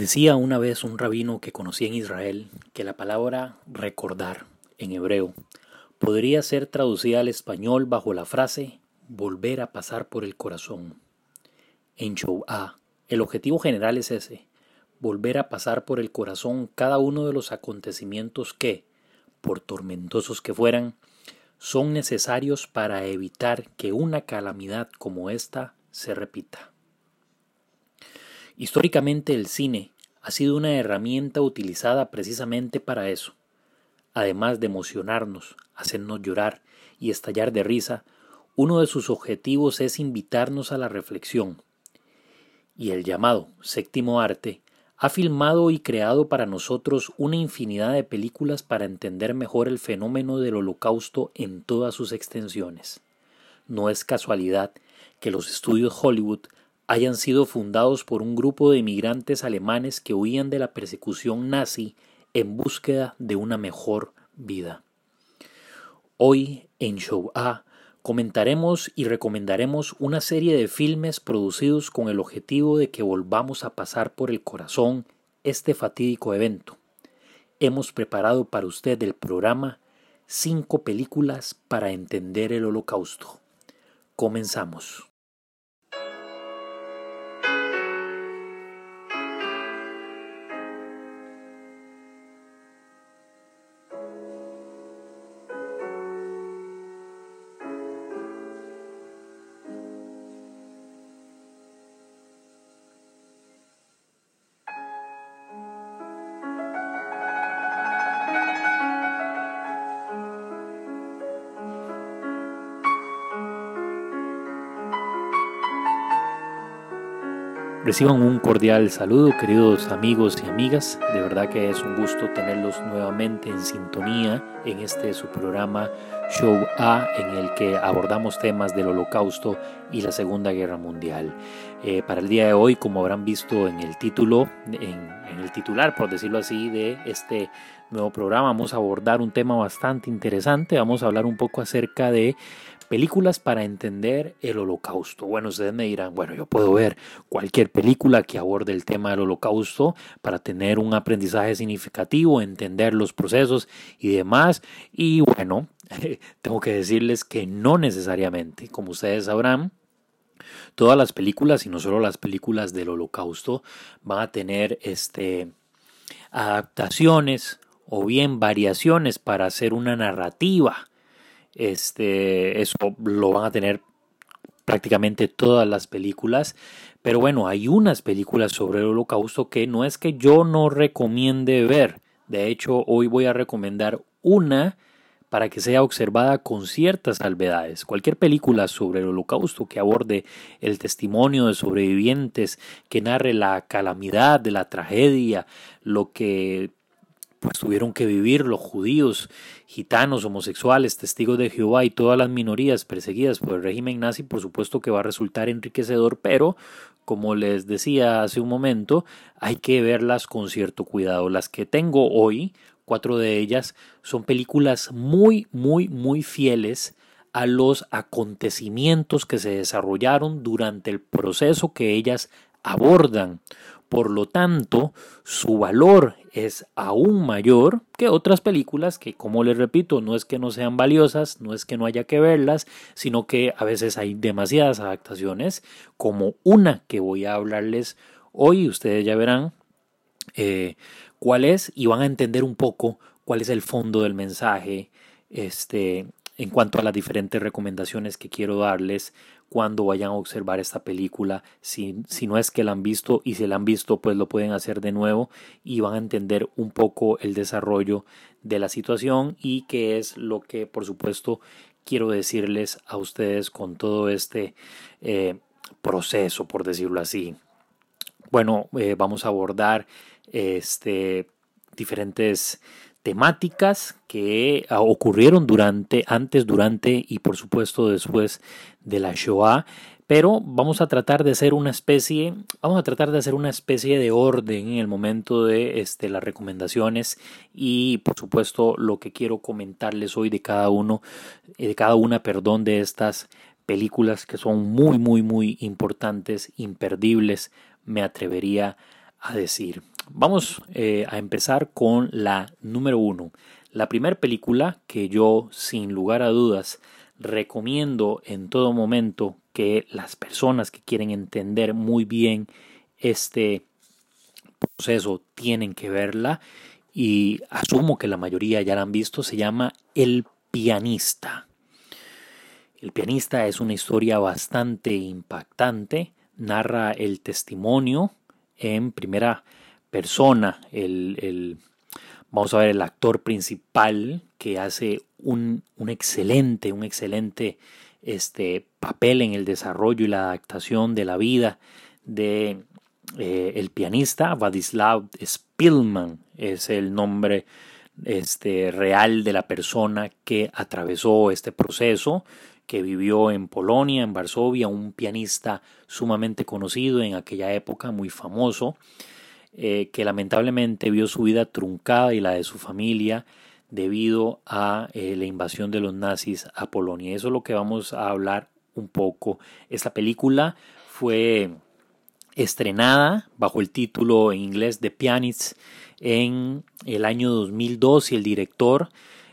Decía una vez un rabino que conocí en Israel que la palabra recordar en hebreo podría ser traducida al español bajo la frase volver a pasar por el corazón. En A, el objetivo general es ese, volver a pasar por el corazón cada uno de los acontecimientos que, por tormentosos que fueran, son necesarios para evitar que una calamidad como esta se repita. Históricamente el cine ha sido una herramienta utilizada precisamente para eso. Además de emocionarnos, hacernos llorar y estallar de risa, uno de sus objetivos es invitarnos a la reflexión. Y el llamado séptimo arte ha filmado y creado para nosotros una infinidad de películas para entender mejor el fenómeno del holocausto en todas sus extensiones. No es casualidad que los estudios Hollywood hayan sido fundados por un grupo de emigrantes alemanes que huían de la persecución nazi en búsqueda de una mejor vida. Hoy en Show A comentaremos y recomendaremos una serie de filmes producidos con el objetivo de que volvamos a pasar por el corazón este fatídico evento. Hemos preparado para usted el programa Cinco películas para entender el holocausto. Comenzamos. Reciban un cordial saludo, queridos amigos y amigas. De verdad que es un gusto tenerlos nuevamente en sintonía en este su programa Show A, en el que abordamos temas del Holocausto y la Segunda Guerra Mundial. Eh, para el día de hoy, como habrán visto en el título, en, en el titular, por decirlo así, de este nuevo programa, vamos a abordar un tema bastante interesante. Vamos a hablar un poco acerca de Películas para entender el holocausto. Bueno, ustedes me dirán, bueno, yo puedo ver cualquier película que aborde el tema del holocausto para tener un aprendizaje significativo, entender los procesos y demás. Y bueno, tengo que decirles que no necesariamente, como ustedes sabrán, todas las películas y no solo las películas del holocausto van a tener este adaptaciones o bien variaciones para hacer una narrativa este, eso lo van a tener prácticamente todas las películas. Pero bueno, hay unas películas sobre el holocausto que no es que yo no recomiende ver. De hecho, hoy voy a recomendar una para que sea observada con ciertas salvedades. Cualquier película sobre el holocausto que aborde el testimonio de sobrevivientes, que narre la calamidad de la tragedia, lo que pues tuvieron que vivir los judíos, gitanos, homosexuales, testigos de Jehová y todas las minorías perseguidas por el régimen nazi, por supuesto que va a resultar enriquecedor, pero como les decía hace un momento, hay que verlas con cierto cuidado. Las que tengo hoy, cuatro de ellas, son películas muy, muy, muy fieles a los acontecimientos que se desarrollaron durante el proceso que ellas abordan. Por lo tanto, su valor es aún mayor que otras películas que, como les repito, no es que no sean valiosas, no es que no haya que verlas, sino que a veces hay demasiadas adaptaciones, como una que voy a hablarles hoy, ustedes ya verán eh, cuál es y van a entender un poco cuál es el fondo del mensaje este, en cuanto a las diferentes recomendaciones que quiero darles cuando vayan a observar esta película. Si, si no es que la han visto y si la han visto, pues lo pueden hacer de nuevo y van a entender un poco el desarrollo de la situación y qué es lo que, por supuesto, quiero decirles a ustedes con todo este eh, proceso, por decirlo así. Bueno, eh, vamos a abordar este, diferentes temáticas que ah, ocurrieron durante, antes, durante y por supuesto después de la Shoah, pero vamos a tratar de hacer una especie, vamos a tratar de hacer una especie de orden en el momento de este, las recomendaciones y por supuesto lo que quiero comentarles hoy de cada uno, eh, de cada una, perdón, de estas películas que son muy, muy, muy importantes, imperdibles, me atrevería a decir. Vamos eh, a empezar con la número uno. La primera película que yo, sin lugar a dudas, recomiendo en todo momento que las personas que quieren entender muy bien este proceso tienen que verla y asumo que la mayoría ya la han visto, se llama El pianista. El pianista es una historia bastante impactante, narra el testimonio en primera persona, el, vamos a ver, el actor principal que hace un, excelente, un excelente este, papel en el desarrollo y la adaptación de la vida de eh, el pianista Vladislav Spilman. Es el nombre este, real de la persona que atravesó este proceso, que vivió en Polonia, en Varsovia, un pianista sumamente conocido en aquella época, muy famoso, eh, que lamentablemente vio su vida truncada y la de su familia debido a eh, la invasión de los nazis a Polonia. Eso es lo que vamos a hablar un poco. Esta película fue estrenada bajo el título en inglés The Pianist en el año 2002 y el director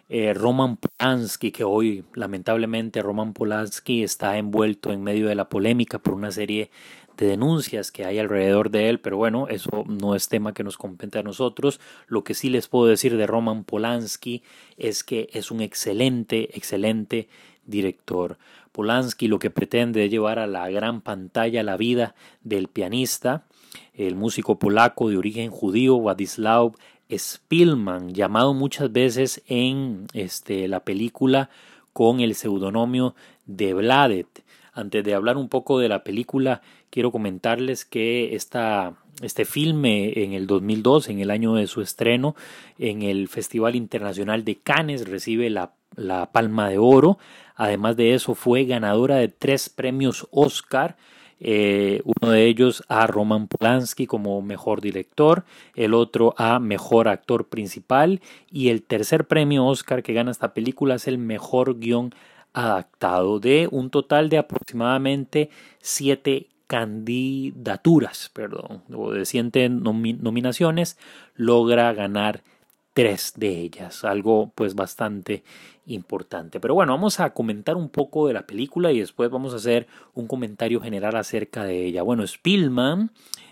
eh, Roman Polanski, que hoy lamentablemente Roman Polanski está envuelto en medio de la polémica por una serie de denuncias que hay alrededor de él, pero bueno, eso no es tema que nos compete a nosotros. Lo que sí les puedo decir de Roman Polanski es que es un excelente, excelente director. Polanski lo que pretende es llevar a la gran pantalla la vida del pianista, el músico polaco de origen judío Władysław Spilman, llamado muchas veces en este, la película con el seudónimo de Vladet. Antes de hablar un poco de la película, quiero comentarles que esta, este filme en el 2002, en el año de su estreno, en el Festival Internacional de Cannes, recibe la, la Palma de Oro. Además de eso, fue ganadora de tres premios Oscar. Eh, uno de ellos a. Roman Polanski como mejor director, el otro a. mejor actor principal y el tercer premio Oscar que gana esta película es el mejor guion adaptado de un total de aproximadamente siete candidaturas, perdón, o de siete nominaciones, logra ganar tres de ellas, algo pues bastante importante. Pero bueno, vamos a comentar un poco de la película y después vamos a hacer un comentario general acerca de ella. Bueno, Spielman,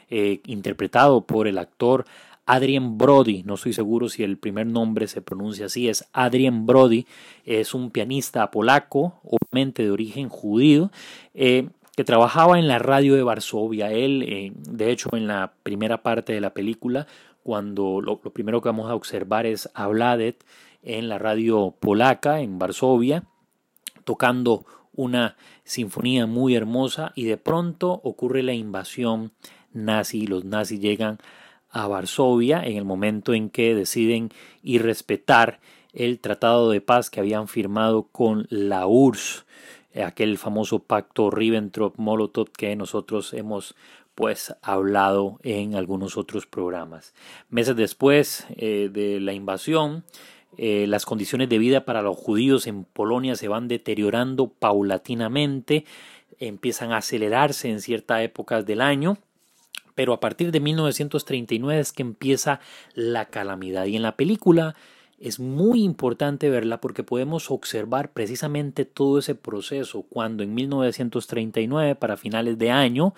eh, interpretado por el actor Adrien Brody, no estoy seguro si el primer nombre se pronuncia así, es Adrien Brody, es un pianista polaco, obviamente de origen judío, eh, que trabajaba en la radio de Varsovia. Él, eh, de hecho, en la primera parte de la película, cuando lo, primero que vamos a observar es a Vladet en la radio polaca en Varsovia, tocando una sinfonía muy hermosa y de pronto ocurre la invasión nazi. Los nazis llegan a Varsovia en el momento en que deciden ir respetar el tratado de paz que habían firmado con la URSS, aquel famoso pacto Ribbentrop-Molotov que nosotros hemos pues hablado en algunos otros programas. Meses después eh, de la invasión, eh, las condiciones de vida para los judíos en Polonia se van deteriorando paulatinamente, empiezan a acelerarse en ciertas épocas del año, pero a partir de 1939 es que empieza la calamidad. Y en la película es muy importante verla porque podemos observar precisamente todo ese proceso cuando en 1939 para finales de año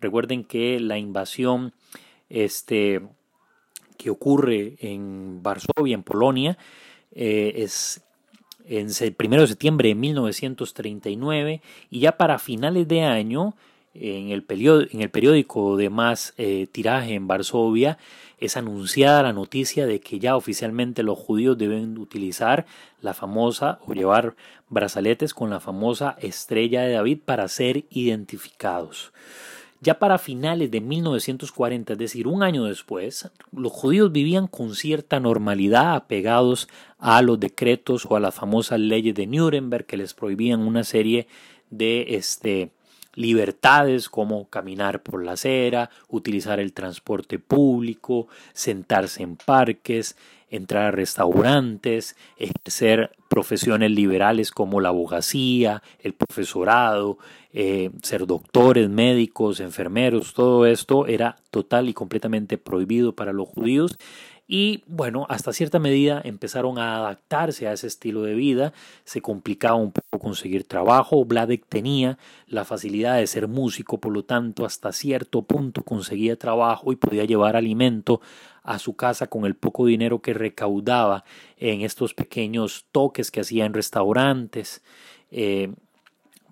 recuerden que la invasión este que ocurre en Varsovia en Polonia eh, es en el 1 de septiembre de 1939 y ya para finales de año en el, periódico de más eh, tiraje en Varsovia es anunciada la noticia de que ya oficialmente los judíos deben utilizar la famosa o llevar brazaletes con la famosa estrella de David para ser identificados. Ya para finales de 1940, es decir, un año después, los judíos vivían con cierta normalidad apegados a los decretos o a las famosas leyes de Nuremberg que les prohibían una serie de este, libertades como caminar por la acera, utilizar el transporte público, sentarse en parques, entrar a restaurantes, ejercer profesiones liberales como la abogacía, el profesorado, eh, ser doctores, médicos, enfermeros, todo esto era total y completamente prohibido para los judíos. Y bueno, hasta cierta medida empezaron a adaptarse a ese estilo de vida, se complicaba un poco conseguir trabajo, Vladek tenía la facilidad de ser músico, por lo tanto hasta cierto punto conseguía trabajo y podía llevar alimento a su casa con el poco dinero que recaudaba en estos pequeños toques que hacía en restaurantes eh,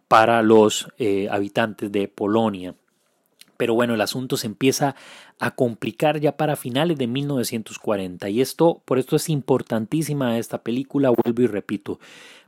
para los eh, habitantes de Polonia. Pero bueno, el asunto se empieza a complicar ya para finales de 1940 y esto, por esto es importantísima esta película, vuelvo y repito,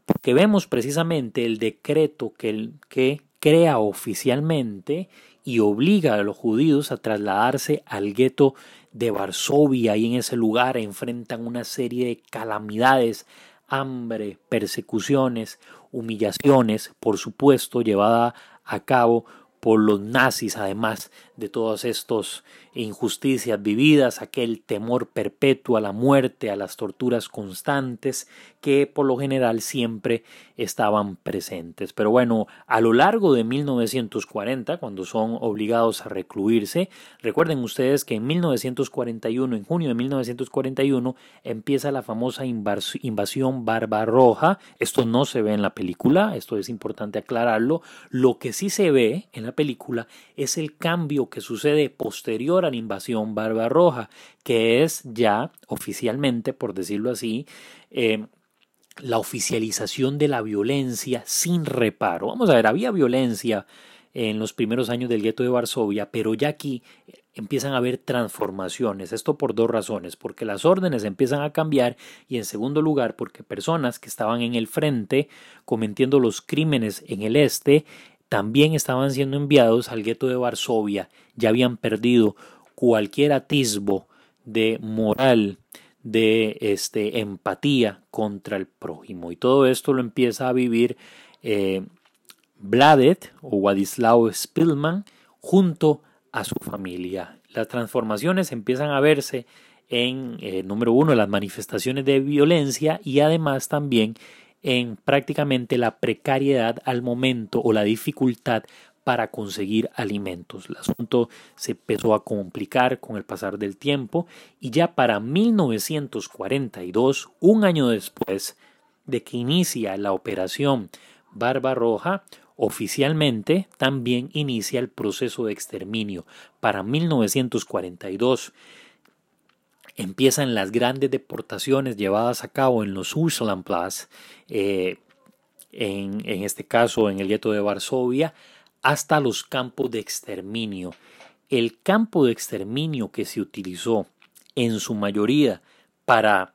porque vemos precisamente el decreto que, que crea oficialmente y obliga a los judíos a trasladarse al gueto de Varsovia y en ese lugar enfrentan una serie de calamidades, hambre, persecuciones, humillaciones, por supuesto, llevada a cabo por los nazis, además de todas estas injusticias vividas, aquel temor perpetuo a la muerte, a las torturas constantes, que por lo general siempre estaban presentes. Pero bueno, a lo largo de 1940, cuando son obligados a recluirse, recuerden ustedes que en 1941, en junio de 1941, empieza la famosa invasión Barbarroja. Esto no se ve en la película, esto es importante aclararlo. Lo que sí se ve en la película es el cambio que sucede posterior a la invasión Barbarroja, que es ya oficialmente, por decirlo así, eh, la oficialización de la violencia sin reparo. Vamos a ver, había violencia en los primeros años del gueto de Varsovia, pero ya aquí empiezan a haber transformaciones. Esto por dos razones, porque las órdenes empiezan a cambiar y en segundo lugar porque personas que estaban en el frente cometiendo los crímenes en el este también estaban siendo enviados al gueto de Varsovia, ya habían perdido cualquier atisbo de moral de este, empatía contra el prójimo. Y todo esto lo empieza a vivir eh, Bladet o Wadislaw Spillman junto a su familia. Las transformaciones empiezan a verse en, eh, número uno, las manifestaciones de violencia y además también en prácticamente la precariedad al momento o la dificultad para conseguir alimentos. El asunto se empezó a complicar con el pasar del tiempo y ya para 1942, un año después de que inicia la operación Barbarroja, oficialmente también inicia el proceso de exterminio. Para 1942 empiezan las grandes deportaciones llevadas a cabo en los Ursulandplatz, eh, en, en este caso en el gueto de Varsovia, hasta los campos de exterminio. El campo de exterminio que se utilizó en su mayoría para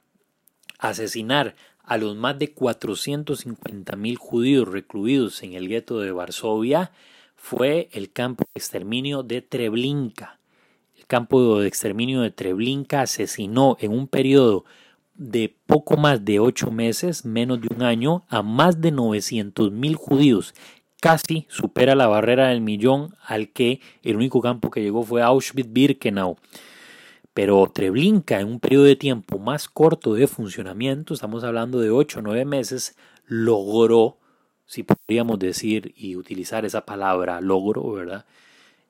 asesinar a los más de 450.000 judíos recluidos en el gueto de Varsovia fue el campo de exterminio de Treblinka. Campo de exterminio de Treblinka asesinó en un periodo de poco más de ocho meses, menos de un año, a más de 900.000 judíos casi supera la barrera del millón al que el único campo que llegó fue Auschwitz-Birkenau. Pero Treblinka, en un periodo de tiempo más corto de funcionamiento, estamos hablando de 8 o 9 meses, logró, si podríamos decir y utilizar esa palabra, logro, ¿verdad?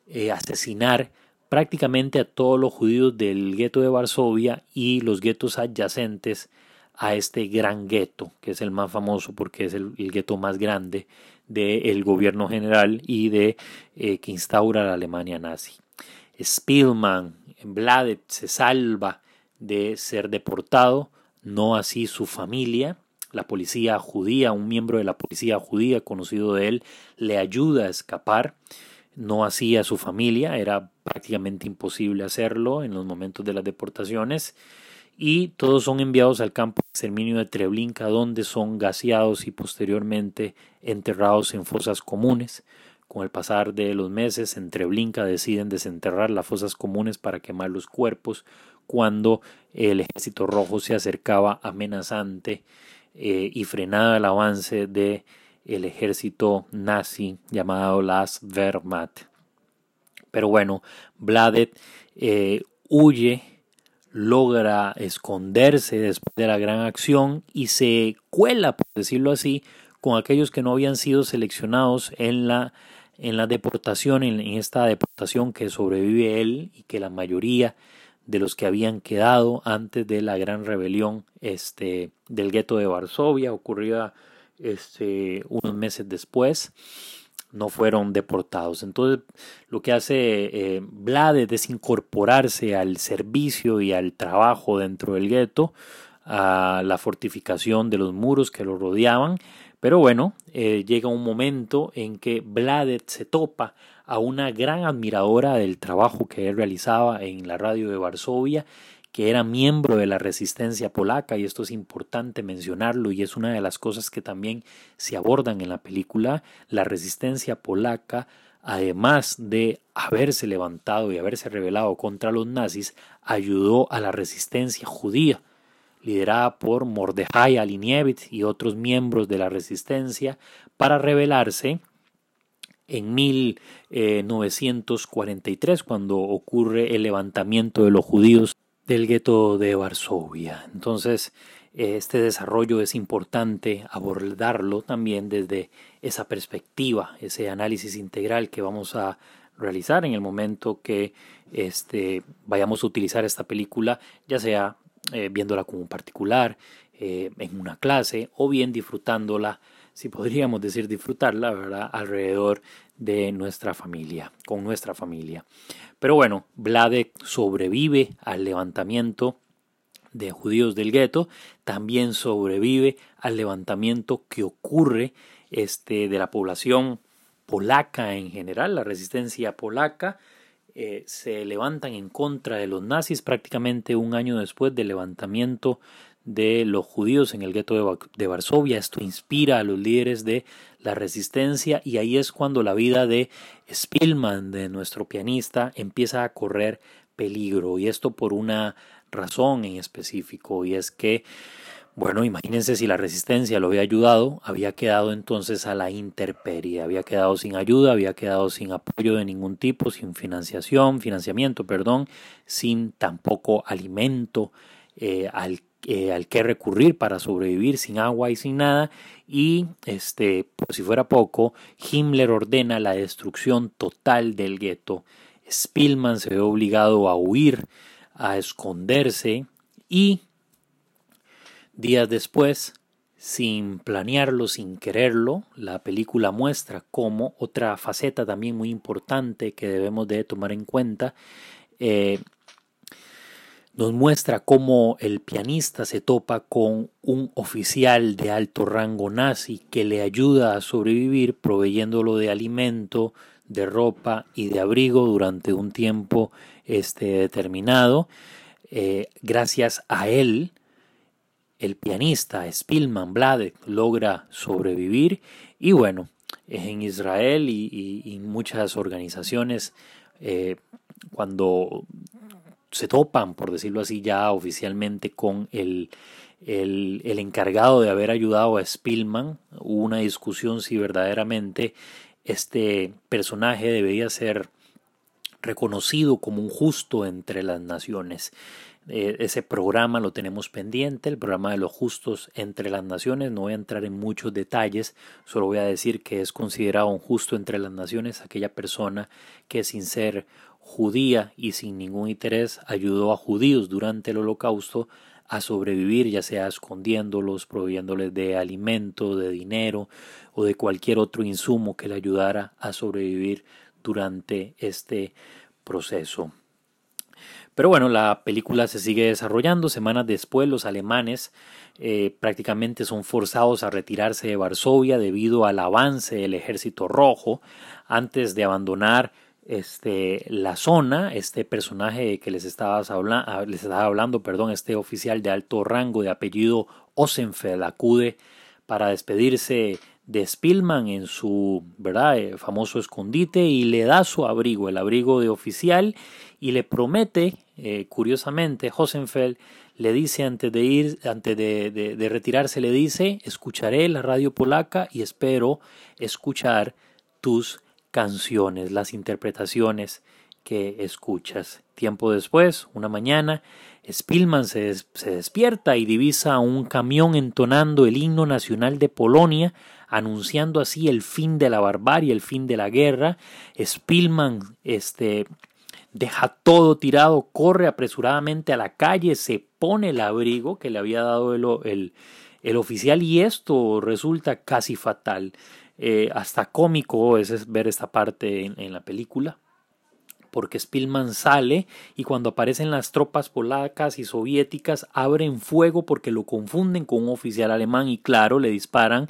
Eh, asesinar prácticamente a todos los judíos del gueto de Varsovia y los guetos adyacentes a este gran gueto, que es el más famoso porque es el, gueto más grande del gobierno general y de eh, que instaura la Alemania nazi. Spielmann, Bladet se salva de ser deportado, no así su familia. La policía judía, un miembro de la policía judía conocido de él, le ayuda a escapar, no así a su familia, era prácticamente imposible hacerlo en los momentos de las deportaciones y todos son enviados al campo de exterminio de Treblinka donde son gaseados y posteriormente enterrados en fosas comunes. Con el pasar de los meses en Treblinka deciden desenterrar las fosas comunes para quemar los cuerpos cuando el ejército rojo se acercaba amenazante eh, y frenaba el avance de el ejército nazi llamado las Wehrmacht. Pero bueno, Bladet eh, huye, logra esconderse después de la gran acción y se cuela, por decirlo así, con aquellos que no habían sido seleccionados en la, en la deportación, en, esta deportación que sobrevive él y que la mayoría de los que habían quedado antes de la gran rebelión este, del gueto de Varsovia, ocurrida este, unos meses después, no fueron deportados. Entonces, lo que hace eh, es incorporarse al servicio y al trabajo dentro del gueto, a la fortificación de los muros que lo rodeaban. Pero bueno, eh, llega un momento en que Vladet se topa a una gran admiradora del trabajo que él realizaba en la radio de Varsovia que era miembro de la resistencia polaca y esto es importante mencionarlo y es una de las cosas que también se abordan en la película, la resistencia polaca además de haberse levantado y haberse rebelado contra los nazis, ayudó a la resistencia judía, liderada por Mordejai Alinievich y otros miembros de la resistencia, para rebelarse en 1943, cuando ocurre el levantamiento de los judíos del gueto de Varsovia. Entonces, este desarrollo es importante abordarlo también desde esa perspectiva, ese análisis integral que vamos a realizar en el momento que este, vayamos a utilizar esta película, ya sea eh, viéndola como un particular, eh, en una clase o bien disfrutándola, si podríamos decir disfrutarla, ¿verdad? Alrededor de nuestra familia, con nuestra familia. Pero bueno, Vlade sobrevive al levantamiento de judíos del gueto, también sobrevive al levantamiento que ocurre este, de la población polaca en general, la resistencia polaca, eh, se levantan en contra de los nazis prácticamente un año después del levantamiento de los judíos en el gueto de, Varsovia. Esto inspira a los líderes de la resistencia y ahí es cuando la vida de Spielman, de nuestro pianista, empieza a correr peligro y esto por una razón en específico y es que bueno, imagínense si la resistencia lo había ayudado, había quedado entonces a la intemperie, había quedado sin ayuda, había quedado sin apoyo de ningún tipo, sin financiación, financiamiento, perdón, sin tampoco alimento eh, al eh, al que recurrir para sobrevivir sin agua y sin nada. Y, este, por si fuera poco, Himmler ordena la destrucción total del gueto. Spielman se ve obligado a huir, a esconderse y días después, sin planearlo, sin quererlo, la película muestra como otra faceta también muy importante que debemos de tomar en cuenta eh, nos muestra cómo el pianista se topa con un oficial de alto rango nazi que le ayuda a sobrevivir proveyéndolo de alimento, de ropa y de abrigo durante un tiempo este, determinado. Eh, gracias a él, el pianista Spielman Blade logra sobrevivir y bueno, en Israel y, y, muchas organizaciones eh, cuando se topan, por decirlo así, ya oficialmente con el, el, encargado de haber ayudado a Spielman. Hubo una discusión si verdaderamente este personaje debía ser reconocido como un justo entre las naciones. Eh, ese programa lo tenemos pendiente, el programa de los justos entre las naciones. No voy a entrar en muchos detalles, solo voy a decir que es considerado un justo entre las naciones aquella persona que sin ser judía y sin ningún interés ayudó a judíos durante el holocausto a sobrevivir, ya sea escondiéndolos, proveyéndoles de alimento, de dinero o de cualquier otro insumo que le ayudara a sobrevivir durante este proceso. Pero bueno, la película se sigue desarrollando. Semanas después, los alemanes eh, prácticamente son forzados a retirarse de Varsovia debido al avance del ejército rojo antes de abandonar este, la zona, este personaje que les estaba, hablando, les estaba hablando, perdón, este oficial de alto rango de apellido Osenfeld acude para despedirse de Spielman en su ¿verdad? famoso escondite y le da su abrigo, el abrigo de oficial, y le promete eh, curiosamente, Hosenfeld le dice antes de ir, antes de, de, retirarse, le dice, escucharé la radio polaca y espero escuchar tus canciones, las interpretaciones que escuchas. Tiempo después, una mañana, Spielman se, se, despierta y divisa un camión entonando el himno nacional de Polonia, anunciando así el fin de la barbarie, el fin de la guerra. Spielman este, deja todo tirado, corre apresuradamente a la calle, se pone el abrigo que le había dado el, el, oficial y esto resulta casi fatal. Eh, hasta cómico es ver esta parte en, la película porque Spillman sale y cuando aparecen las tropas polacas y soviéticas abren fuego porque lo confunden con un oficial alemán y claro le disparan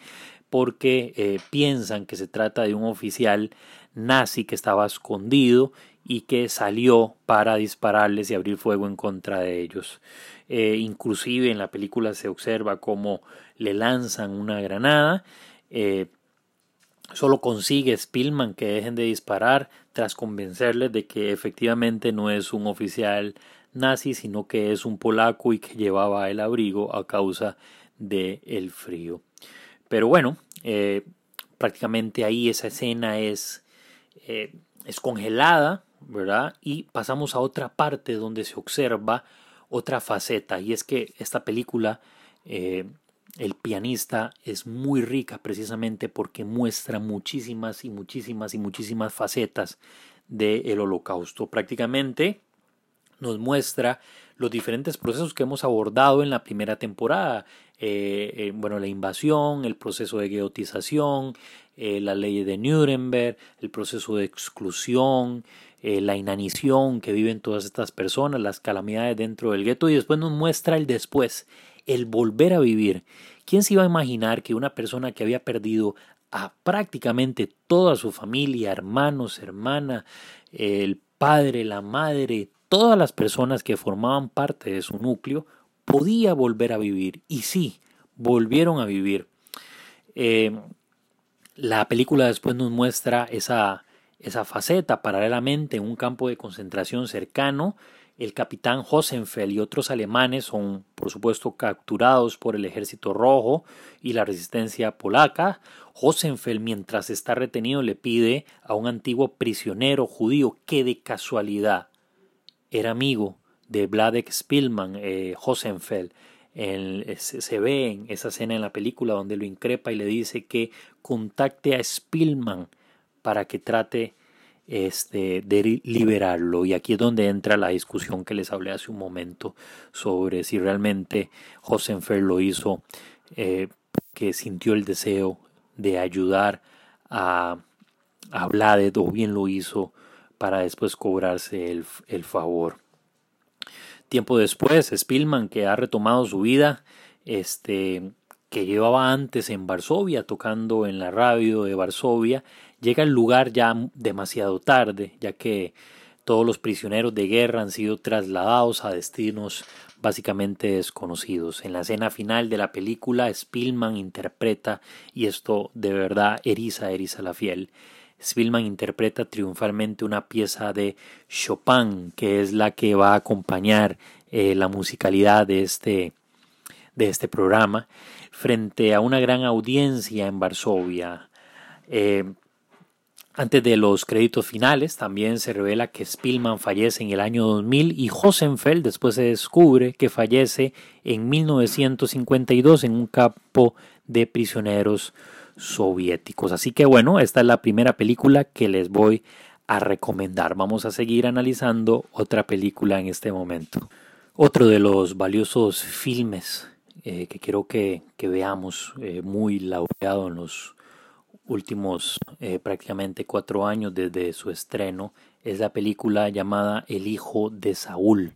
porque eh, piensan que se trata de un oficial nazi que estaba escondido y que salió para dispararles y abrir fuego en contra de ellos. Eh, inclusive en la película se observa cómo le lanzan una granada. Eh, solo consigue Spillman que dejen de disparar tras convencerles de que efectivamente no es un oficial nazi, sino que es un polaco y que llevaba el abrigo a causa del el frío. Pero bueno, eh, prácticamente ahí esa escena es, es congelada ¿verdad? Y pasamos a otra parte donde se observa otra faceta, y es que esta película, eh, el pianista, es muy rica precisamente porque muestra muchísimas y muchísimas y muchísimas facetas del holocausto. Prácticamente nos muestra los diferentes procesos que hemos abordado en la primera temporada. Eh, eh, bueno, la invasión, el proceso de gueotización, la ley de Nuremberg, el proceso de exclusión, eh, la inanición que viven todas estas personas, las calamidades dentro del gueto y después nos muestra el después, el volver a vivir. ¿Quién se iba a imaginar que una persona que había perdido a prácticamente toda su familia, hermanos, hermana, el padre, la madre, todas las personas que formaban parte de su núcleo, podía volver a vivir. Y sí, volvieron a vivir. Eh, la película después nos muestra esa, esa faceta. Paralelamente, en un campo de concentración cercano, el capitán Hosenfeld y otros alemanes son, por supuesto, capturados por el ejército rojo y la resistencia polaca. Hosenfeld, mientras está retenido, le pide a un antiguo prisionero judío que de casualidad era amigo de Vladek Spilman, eh, Hosenfeld. se ve en esa escena en la película donde lo increpa y le dice que contacte a Spilman para que trate este, de liberarlo. Y aquí es donde entra la discusión que les hablé hace un momento sobre si realmente Josenfer lo hizo, eh, que sintió el deseo de ayudar a, a Vladet o bien lo hizo para después cobrarse el, el favor. Tiempo después, Spillman, que ha retomado su vida, este, que llevaba antes en Varsovia, tocando en la radio de Varsovia, llega al lugar ya demasiado tarde, ya que todos los prisioneros de guerra han sido trasladados a destinos básicamente desconocidos. En la escena final de la película, Spielman interpreta, y esto de verdad eriza, eriza la fiel, Spielman interpreta triunfalmente una pieza de Chopin, que es la que va a acompañar eh, la musicalidad de este, de este programa, frente a una gran audiencia en Varsovia. Eh, antes de los créditos finales, también se revela que Spielman fallece en el año 2000 y Hosenfeld después se descubre que fallece en 1952 en un campo de prisioneros soviéticos. Así que bueno, esta es la primera película que les voy a recomendar. Vamos a seguir analizando otra película en este momento. Otro de los valiosos filmes eh, que quiero que, veamos, eh, muy laureado en los últimos eh, prácticamente cuatro años desde su estreno es la película llamada El hijo de Saúl.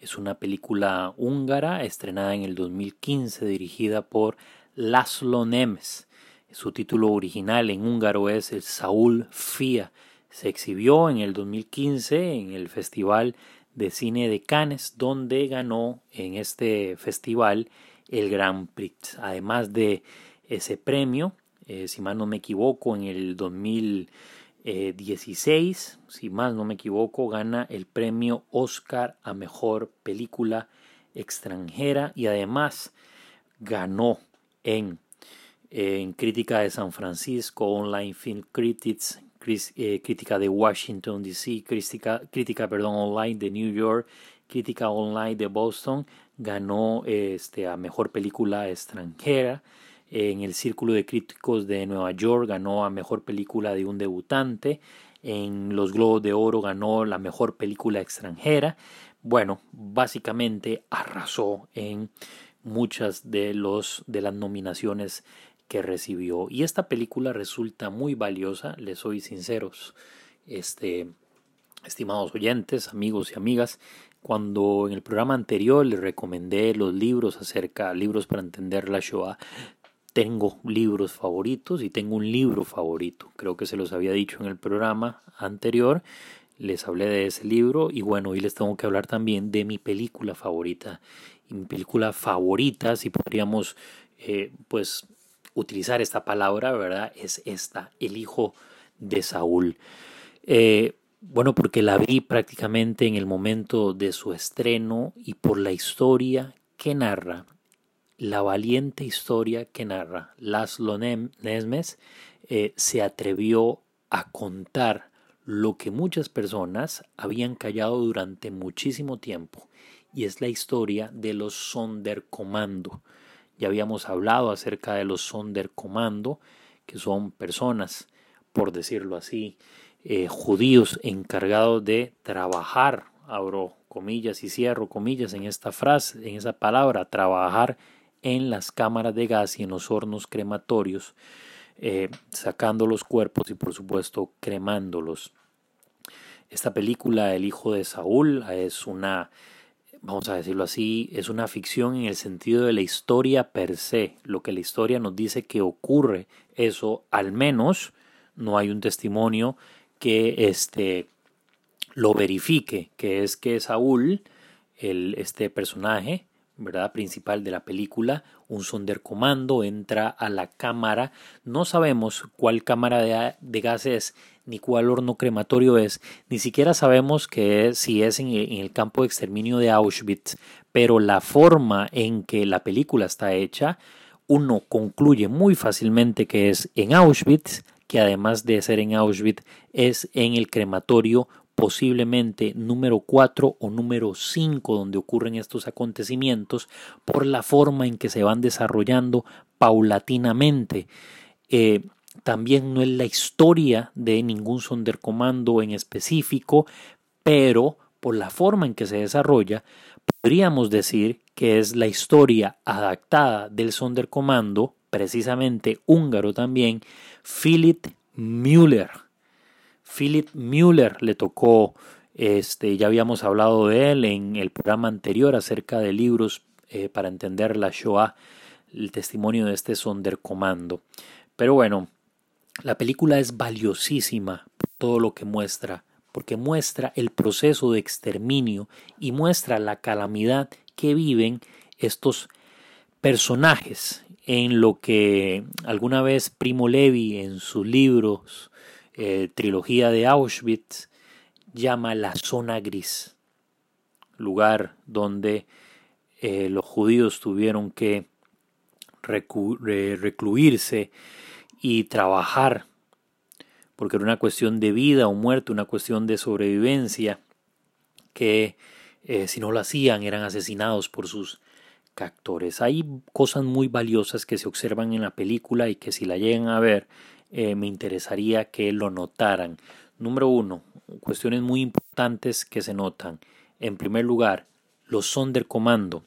Es una película húngara estrenada en el 2015 dirigida por Laszlo Nemes. Su título original en húngaro es El Saúl Fia. Se exhibió en el 2015 en el Festival de Cine de Cannes donde ganó en este festival el Grand Prix. Además de ese premio, eh, si mal no me equivoco, en el 2016 16, si más no me equivoco, gana el premio Oscar a Mejor Película Extranjera y además ganó en, en Crítica de San Francisco, Online Film Critics, eh, Crítica de Washington DC, crítica, crítica perdón, Online de New York, Crítica Online de Boston, ganó este, a Mejor Película Extranjera en el Círculo de Críticos de Nueva York ganó a Mejor Película de un Debutante. En los Globos de Oro ganó la Mejor Película Extranjera. Bueno, básicamente arrasó en muchas de, los, de las nominaciones que recibió. Y esta película resulta muy valiosa, les soy sinceros, este, estimados oyentes, amigos y amigas. Cuando en el programa anterior les recomendé los libros acerca, libros para entender la Shoah, tengo libros favoritos y tengo un libro favorito. Creo que se los había dicho en el programa anterior. Les hablé de ese libro y bueno, hoy les tengo que hablar también de mi película favorita. Y mi película favorita, si podríamos eh, pues utilizar esta palabra, ¿verdad? Es esta, El hijo de Saúl. Eh, bueno, porque la vi prácticamente en el momento de su estreno y por la historia que narra la valiente historia que narra Laszlo Nesmes eh, se atrevió a contar lo que muchas personas habían callado durante muchísimo tiempo y es la historia de los Sonderkommando. Ya habíamos hablado acerca de los Sonderkommando, que son personas, por decirlo así, eh, judíos encargados de trabajar, abro comillas y cierro comillas en esta frase, en esa palabra, trabajar en las cámaras de gas y en los hornos crematorios, eh, sacando los cuerpos y por supuesto cremándolos. Esta película, El hijo de Saúl, es una, vamos a decirlo así, es una ficción en el sentido de la historia per se. Lo que la historia nos dice que ocurre, eso al menos no hay un testimonio que este, lo verifique, que es que Saúl, el, este personaje, ¿verdad? principal de la película, un sondercomando entra a la cámara, no sabemos cuál cámara de, gas es, ni cuál horno crematorio es, ni siquiera sabemos que si es en, el campo de exterminio de Auschwitz, pero la forma en que la película está hecha, uno concluye muy fácilmente que es en Auschwitz, que además de ser en Auschwitz es en el crematorio posiblemente número 4 o número 5 donde ocurren estos acontecimientos por la forma en que se van desarrollando paulatinamente. Eh, también no es la historia de ningún sondercomando en específico, pero por la forma en que se desarrolla, podríamos decir que es la historia adaptada del sondercomando, precisamente húngaro también, Philip Müller Philip Müller le tocó, este, ya habíamos hablado de él en el programa anterior acerca de libros eh, para entender la Shoah, el testimonio de este Sonderkommando. Pero bueno, la película es valiosísima por todo lo que muestra, porque muestra el proceso de exterminio y muestra la calamidad que viven estos personajes en lo que alguna vez Primo Levi en sus libros eh, trilogía de Auschwitz llama la zona gris, lugar donde eh, los judíos tuvieron que recluirse y trabajar, porque era una cuestión de vida o muerte, una cuestión de sobrevivencia, que eh, si no lo hacían eran asesinados por sus captores. Hay cosas muy valiosas que se observan en la película y que si la llegan a ver eh, me interesaría que lo notaran. Número uno, cuestiones muy importantes que se notan. En primer lugar, los Sonderkommando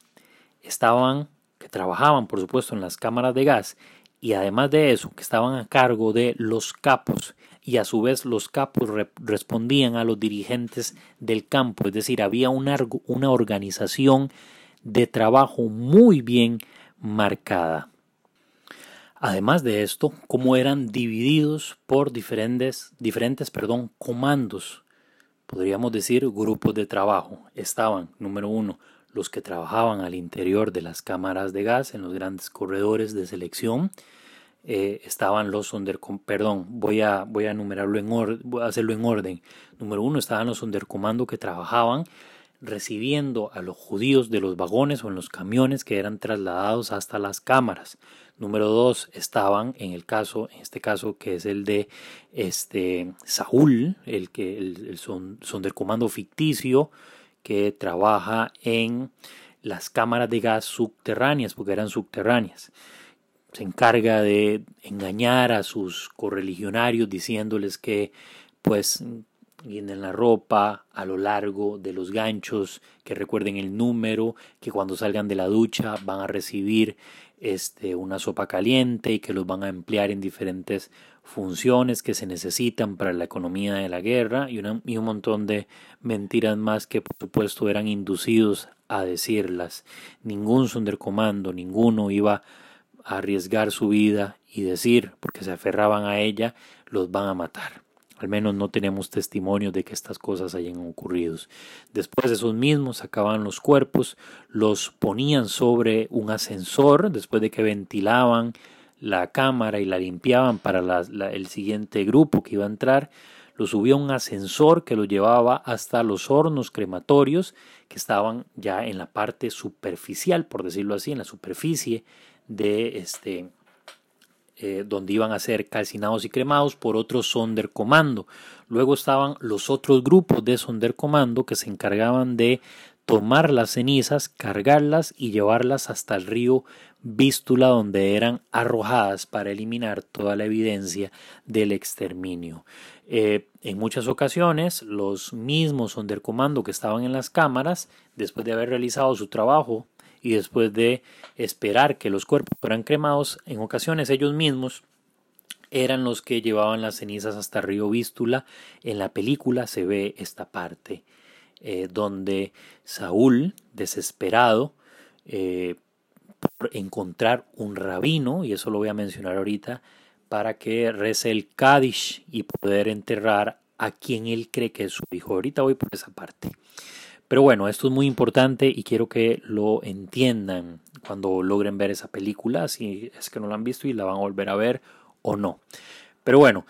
estaban, que trabajaban por supuesto en las cámaras de gas y además de eso, que estaban a cargo de los capos y a su vez los capos respondían a los dirigentes del campo, es decir, había una, una organización de trabajo muy bien marcada. Además de esto, cómo eran divididos por diferentes, diferentes perdón, comandos, podríamos decir grupos de trabajo. Estaban, número uno, los que trabajaban al interior de las cámaras de gas en los grandes corredores de selección, eh, estaban los Sonderkommando, perdón, voy a, voy a enumerarlo en orden, hacerlo en orden. Número uno, estaban los Sonderkommando que trabajaban recibiendo a los judíos de los vagones o en los camiones que eran trasladados hasta las cámaras. Número dos, estaban en el caso, en este caso que es el de este Saúl, el que el son, Sonderkommando ficticio que trabaja en las cámaras de gas subterráneas, porque eran subterráneas se encarga de engañar a sus correligionarios diciéndoles que pues vienen la ropa a lo largo de los ganchos, que recuerden el número, que cuando salgan de la ducha van a recibir este, una sopa caliente y que los van a emplear en diferentes funciones que se necesitan para la economía de la guerra y, una, y un montón de mentiras más que por supuesto eran inducidos a decirlas. Ningún sondercomando, ninguno iba arriesgar su vida y decir, porque se aferraban a ella, los van a matar. Al menos no tenemos testimonio de que estas cosas hayan ocurrido. Después esos mismos sacaban los cuerpos, los ponían sobre un ascensor, después de que ventilaban la cámara y la limpiaban para el siguiente grupo que iba a entrar, los subía un ascensor que los llevaba hasta los hornos crematorios que estaban ya en la parte superficial, por decirlo así, en la superficie de este eh, donde iban a ser calcinados y cremados por otro Sonderkommando. Luego estaban los otros grupos de Sonderkommando que se encargaban de tomar las cenizas, cargarlas y llevarlas hasta el río Vístula donde eran arrojadas para eliminar toda la evidencia del exterminio. Eh, en muchas ocasiones los mismos Sonderkommando que estaban en las cámaras, después de haber realizado su trabajo y después de esperar que los cuerpos fueran cremados, en ocasiones ellos mismos eran los que llevaban las cenizas hasta Río Vístula. En la película se ve esta parte eh, donde Saúl, desesperado eh, por encontrar un rabino, y eso lo voy a mencionar ahorita, para que rece el Kadish y poder enterrar a quien él cree que es su hijo. Ahorita voy por esa parte. Pero bueno, esto es muy importante y quiero que lo entiendan cuando logren ver esa película, si es que no la han visto y la van a volver a ver o no. Pero bueno,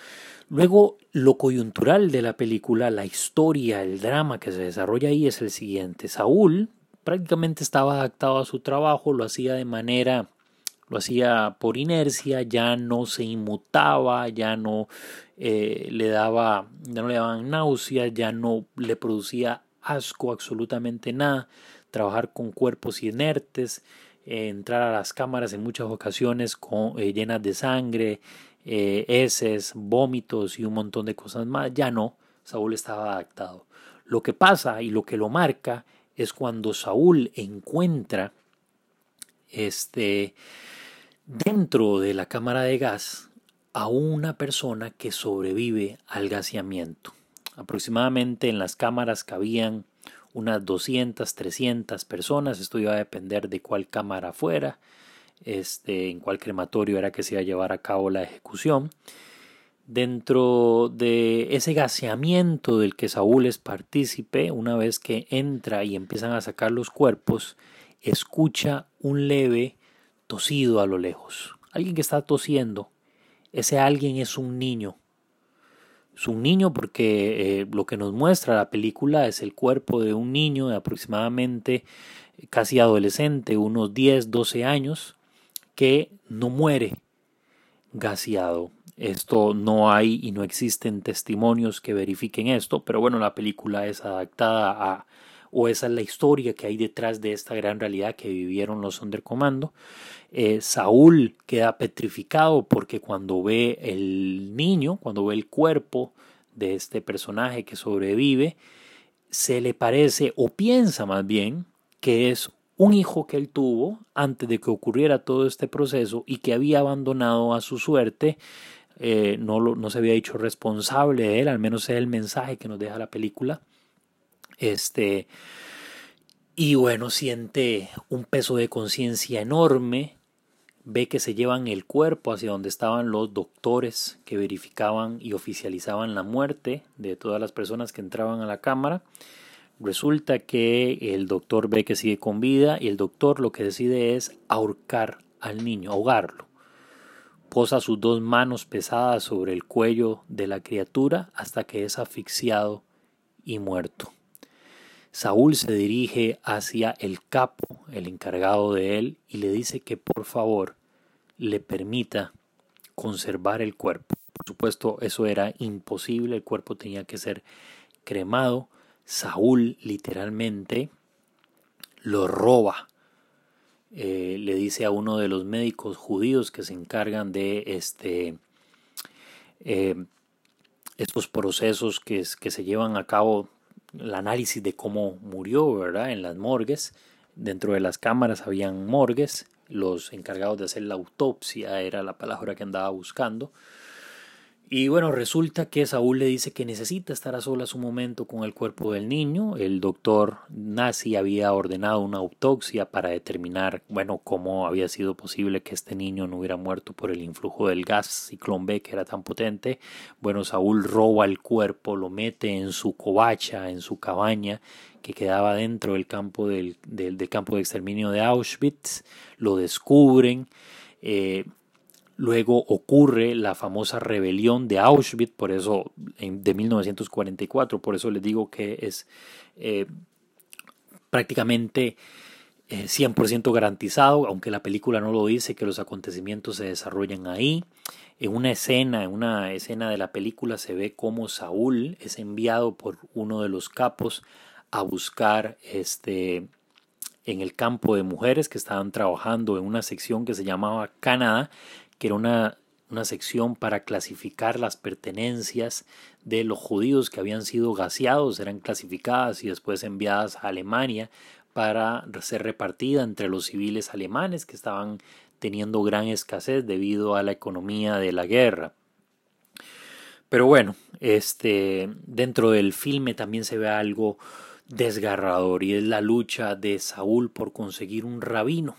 luego lo coyuntural de la película, la historia, el drama que se desarrolla ahí es el siguiente. Saúl prácticamente estaba adaptado a su trabajo, lo hacía de manera lo hacía por inercia, ya no se inmutaba, ya no eh, le daba, ya no le daban náuseas, ya no le producía asco absolutamente nada, trabajar con cuerpos inertes, eh, entrar a las cámaras en muchas ocasiones con, eh, llenas de sangre, eh, heces, vómitos y un montón de cosas más. Ya no, Saúl estaba adaptado. Lo que pasa y lo que lo marca es cuando Saúl encuentra este dentro de la cámara de gas a una persona que sobrevive al gaseamiento. Aproximadamente en las cámaras cabían unas 200, 300 personas. Esto iba a depender de cuál cámara fuera, este, en cuál crematorio era que se iba a llevar a cabo la ejecución. Dentro de ese gaseamiento del que Saúl es partícipe, una vez que entra y empiezan a sacar los cuerpos, escucha un leve tosido a lo lejos. Alguien que está tosiendo. Ese alguien es un niño un niño porque eh, lo que nos muestra la película es el cuerpo de un niño de aproximadamente eh, casi adolescente, unos 10, 12 años, que no muere gaseado. Esto no hay y no existen testimonios que verifiquen esto, pero bueno, la película es adaptada a, o esa es la historia que hay detrás de esta gran realidad que vivieron los Sonderkommando. Eh, Saúl queda petrificado porque cuando ve el niño, cuando ve el cuerpo de este personaje que sobrevive, se le parece o piensa más bien que es un hijo que él tuvo antes de que ocurriera todo este proceso y que había abandonado a su suerte, eh, no, no se había hecho responsable de él, al menos es el mensaje que nos deja la película. Este, y bueno, siente un peso de conciencia enorme ve que se llevan el cuerpo hacia donde estaban los doctores que verificaban y oficializaban la muerte de todas las personas que entraban a la cámara. Resulta que el doctor ve que sigue con vida y el doctor lo que decide es ahorcar al niño, ahogarlo. posa sus dos manos pesadas sobre el cuello de la criatura hasta que es asfixiado y muerto. Saúl se dirige hacia el capo, el encargado de él, y le dice que por favor le permita conservar el cuerpo. Por supuesto, eso era imposible, el cuerpo tenía que ser cremado. Saúl literalmente lo roba. Eh, le dice a uno de los médicos judíos que se encargan de este, eh, estos procesos que, que se llevan a cabo, el análisis de cómo murió, ¿verdad? En las morgues. Dentro de las cámaras habían morgues. Los encargados de hacer la autopsia era la palabra que andaba buscando. Y bueno, resulta que Saúl le dice que necesita estar a solas un momento con el cuerpo del niño. El doctor nazi había ordenado una autopsia para determinar, bueno, cómo había sido posible que este niño no hubiera muerto por el influjo del gas ciclón B que era tan potente. Bueno, Saúl roba el cuerpo, lo mete en su covacha, en su cabaña que quedaba dentro del campo del, del, campo de exterminio de Auschwitz. Lo descubren. Eh, Luego ocurre la famosa rebelión de Auschwitz, por eso de 1944, por eso les digo que es eh, prácticamente 100% eh, garantizado, aunque la película no lo dice, que los acontecimientos se desarrollan ahí. En una escena, en una escena de la película se ve cómo Saúl es enviado por uno de los capos a buscar este en el campo de mujeres que estaban trabajando en una sección que se llamaba Canadá, que era una, una sección para clasificar las pertenencias de los judíos que habían sido gaseados, eran clasificadas y después enviadas a Alemania para ser repartida entre los civiles alemanes que estaban teniendo gran escasez debido a la economía de la guerra. Pero bueno, este, dentro del filme también se ve algo desgarrador y es la lucha de Saúl por conseguir un rabino.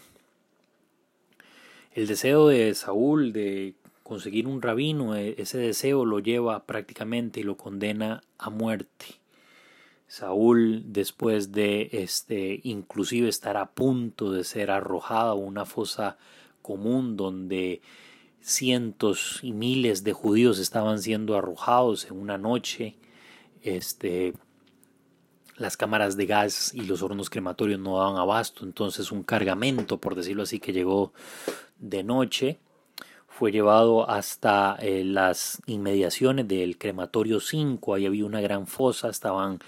El deseo de Saúl de conseguir un rabino, e, ese deseo lo lleva prácticamente y lo condena a muerte. Saúl, después de este, inclusive estar a punto de ser arrojado a una fosa común donde cientos y miles de judíos estaban siendo arrojados en una noche, este, las cámaras de gas y los hornos crematorios no daban abasto, entonces un cargamento, por decirlo así, que llegó de noche fue llevado hasta eh, las inmediaciones del crematorio 5, ahí había una gran fosa, estaban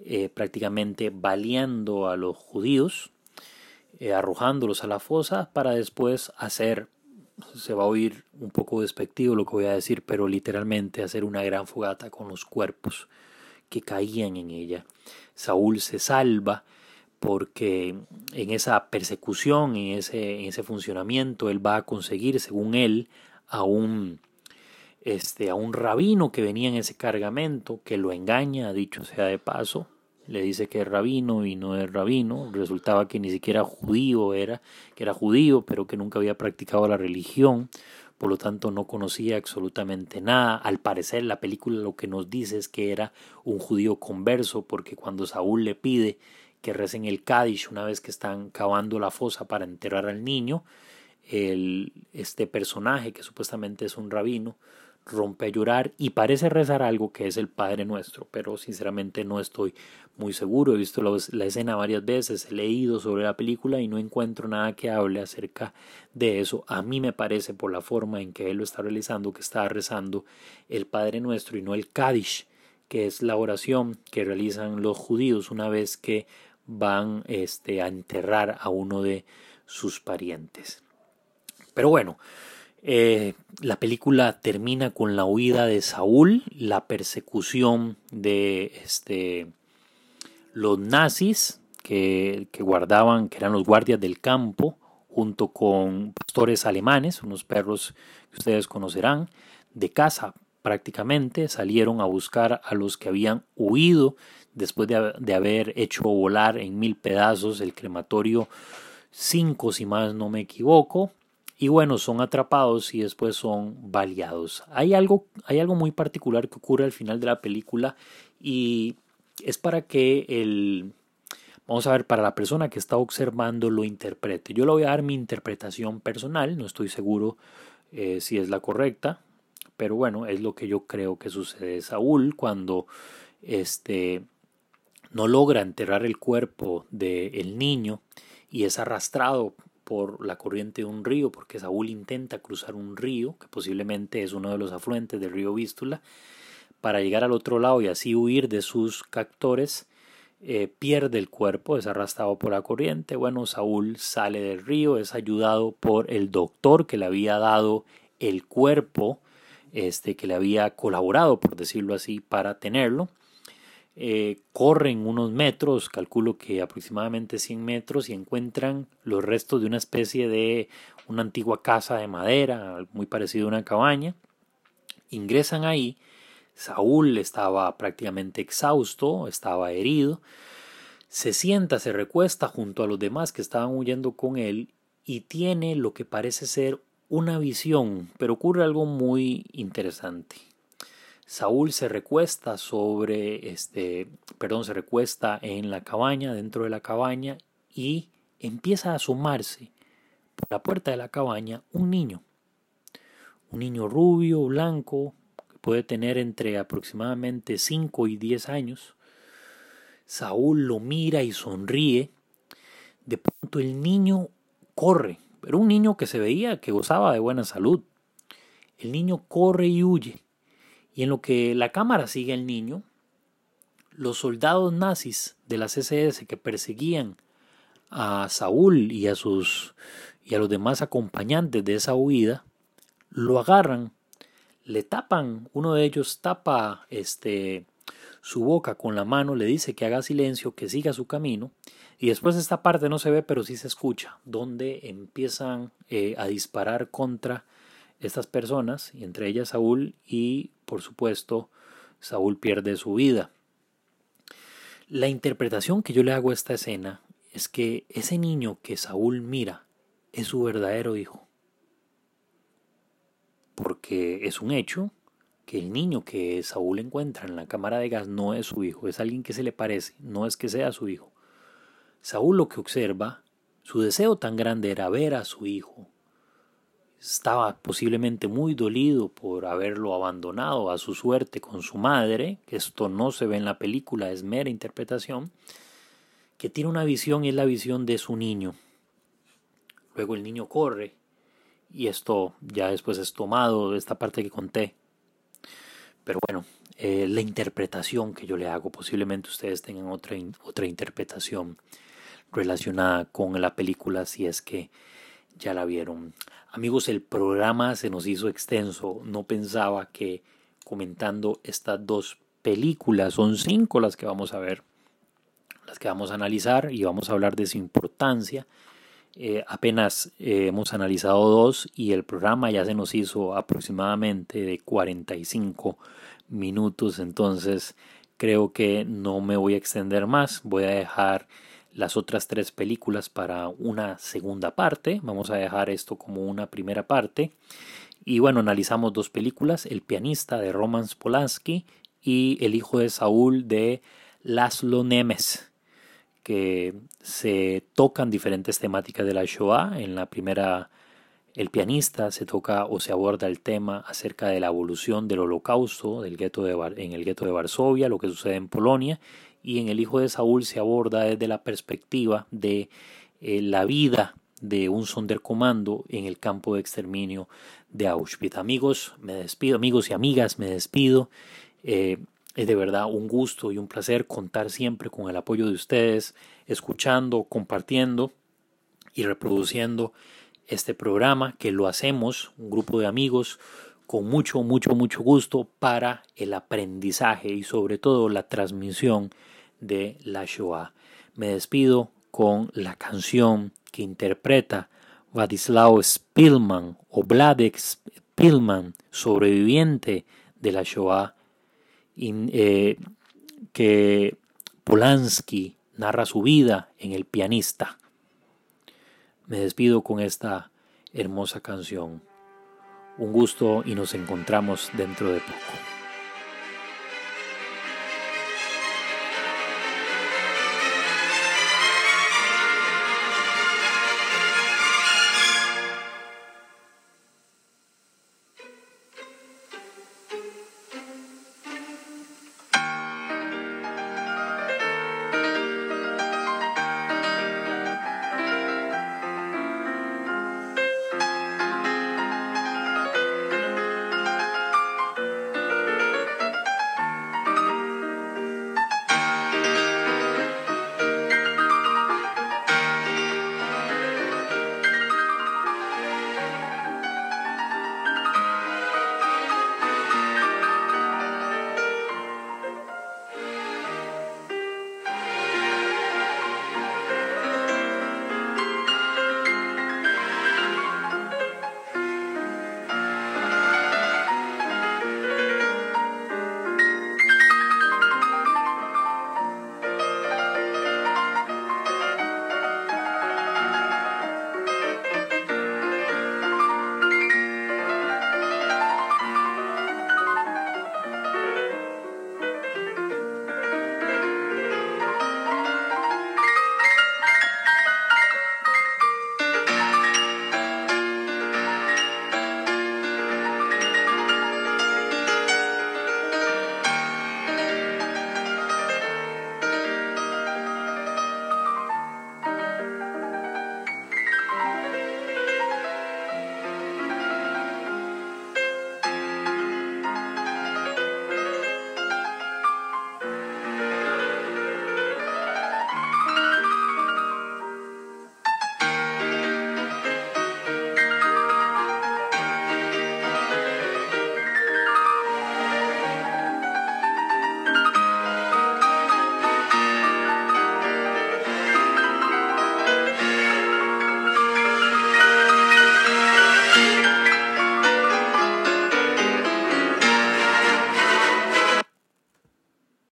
eh, prácticamente baleando a los judíos, eh, arrojándolos a la fosa para después hacer, se va a oír un poco despectivo lo que voy a decir, pero literalmente hacer una gran fogata con los cuerpos que caían en ella. Saúl se salva porque en esa persecución, en ese, en ese funcionamiento, él va a conseguir, según él, a un, este, a un rabino que venía en ese cargamento, que lo engaña, dicho sea de paso, le dice que es rabino y no es rabino, resultaba que ni siquiera judío era, que era judío, pero que nunca había practicado la religión, por lo tanto no conocía absolutamente nada. Al parecer la película lo que nos dice es que era un judío converso, porque cuando Saúl le pide que recen el Kaddish una vez que están cavando la fosa para enterrar al niño. El, este personaje, que supuestamente es un rabino, rompe a llorar y parece rezar algo que es el Padre Nuestro, pero sinceramente no estoy muy seguro. He visto la, escena varias veces, he leído sobre la película y no encuentro nada que hable acerca de eso. A mí me parece por la forma en que él lo está realizando que está rezando el Padre Nuestro y no el Kaddish, que es la oración que realizan los judíos una vez que van este, a enterrar a uno de sus parientes. Pero bueno, eh, la película termina con la huida de Saúl, la persecución de este, los nazis que, guardaban, que eran los guardias del campo, junto con pastores alemanes, unos perros que ustedes conocerán, de casa prácticamente, salieron a buscar a los que habían huido después de, haber hecho volar en mil pedazos el crematorio 5, si más no me equivoco. Y bueno, son atrapados y después son baleados. Hay algo, hay algo muy particular que ocurre al final de la película y es para que el, vamos a ver, para la persona que está observando lo interprete. Yo le voy a dar mi interpretación personal, no estoy seguro eh, si es la correcta, pero bueno, es lo que yo creo que sucede. Saúl cuando este, no logra enterrar el cuerpo del niño y es arrastrado por la corriente de un río, porque Saúl intenta cruzar un río, que posiblemente es uno de los afluentes del río Vístula, para llegar al otro lado y así huir de sus captores, eh, pierde el cuerpo, es arrastrado por la corriente. Bueno, Saúl sale del río, es ayudado por el doctor que le había dado el cuerpo, este, que le había colaborado, por decirlo así, para tenerlo. Eh, corren unos metros, calculo que aproximadamente 100 metros, y encuentran los restos de una especie de una antigua casa de madera, muy parecido a una cabaña. Ingresan ahí Saúl estaba prácticamente exhausto, estaba herido. Se sienta, se recuesta junto a los demás que estaban huyendo con él y tiene lo que parece ser una visión, pero ocurre algo muy interesante. Saúl se recuesta sobre este, perdón, se recuesta en la cabaña, dentro de la cabaña y empieza a asomarse por la puerta de la cabaña un niño. Un niño rubio, blanco, puede tener entre aproximadamente 5 y 10 años. Saúl lo mira y sonríe. De pronto el niño corre, pero un niño que se veía que gozaba de buena salud. El niño corre y huye. Y en lo que la cámara sigue al niño, los soldados nazis de las SS que perseguían a Saúl y a sus y a los demás acompañantes de esa huida lo agarran le tapan, uno de ellos tapa este, su boca con la mano, le dice que haga silencio, que siga su camino, y después esta parte no se ve, pero sí se escucha, donde empiezan eh, a disparar contra estas personas, y entre ellas Saúl, y por supuesto Saúl pierde su vida. La interpretación que yo le hago a esta escena es que ese niño que Saúl mira es su verdadero hijo porque es un hecho que el niño que Saúl encuentra en la cámara de gas no es su hijo, es alguien que se le parece, no es que sea su hijo. Saúl lo que observa, su deseo tan grande era ver a su hijo. Estaba posiblemente muy dolido por haberlo abandonado a su suerte con su madre, que esto no se ve en la película, es mera interpretación, que tiene una visión y es la visión de su niño. Luego el niño corre y esto ya después es tomado esta parte que conté. Pero bueno, eh, la interpretación que yo le hago, posiblemente ustedes tengan otra, otra interpretación relacionada con la película si es que ya la vieron. Amigos, el programa se nos hizo extenso. No pensaba que comentando estas dos películas, son cinco las que vamos a ver, las que vamos a analizar y vamos a hablar de su importancia eh, apenas eh, hemos analizado dos y el programa ya se nos hizo aproximadamente de 45 minutos, entonces creo que no me voy a extender más, voy a dejar las otras tres películas para una segunda parte, vamos a dejar esto como una primera parte y bueno, analizamos dos películas, El pianista de Roman Polanski y El hijo de Saúl de Laszlo Nemes que se tocan diferentes temáticas de la Shoah. En la primera, el pianista se toca o se aborda el tema acerca de la evolución del holocausto del de, en el gueto de Varsovia, lo que sucede en Polonia, y en El Hijo de Saúl se aborda desde la perspectiva de eh, la vida de un sonderkommando en el campo de exterminio de Auschwitz. Amigos, me despido, amigos y amigas, me despido. Eh, es de verdad un gusto y un placer contar siempre con el apoyo de ustedes, escuchando, compartiendo y reproduciendo este programa que lo hacemos, un grupo de amigos, con mucho, mucho, mucho gusto para el aprendizaje y sobre todo la transmisión de la Shoah. Me despido con la canción que interpreta Vladislav Spilman o Vladek Spilman, sobreviviente de la Shoah eh, que Polanski narra su vida en El pianista. Me despido con esta hermosa canción. Un gusto y nos encontramos dentro de poco.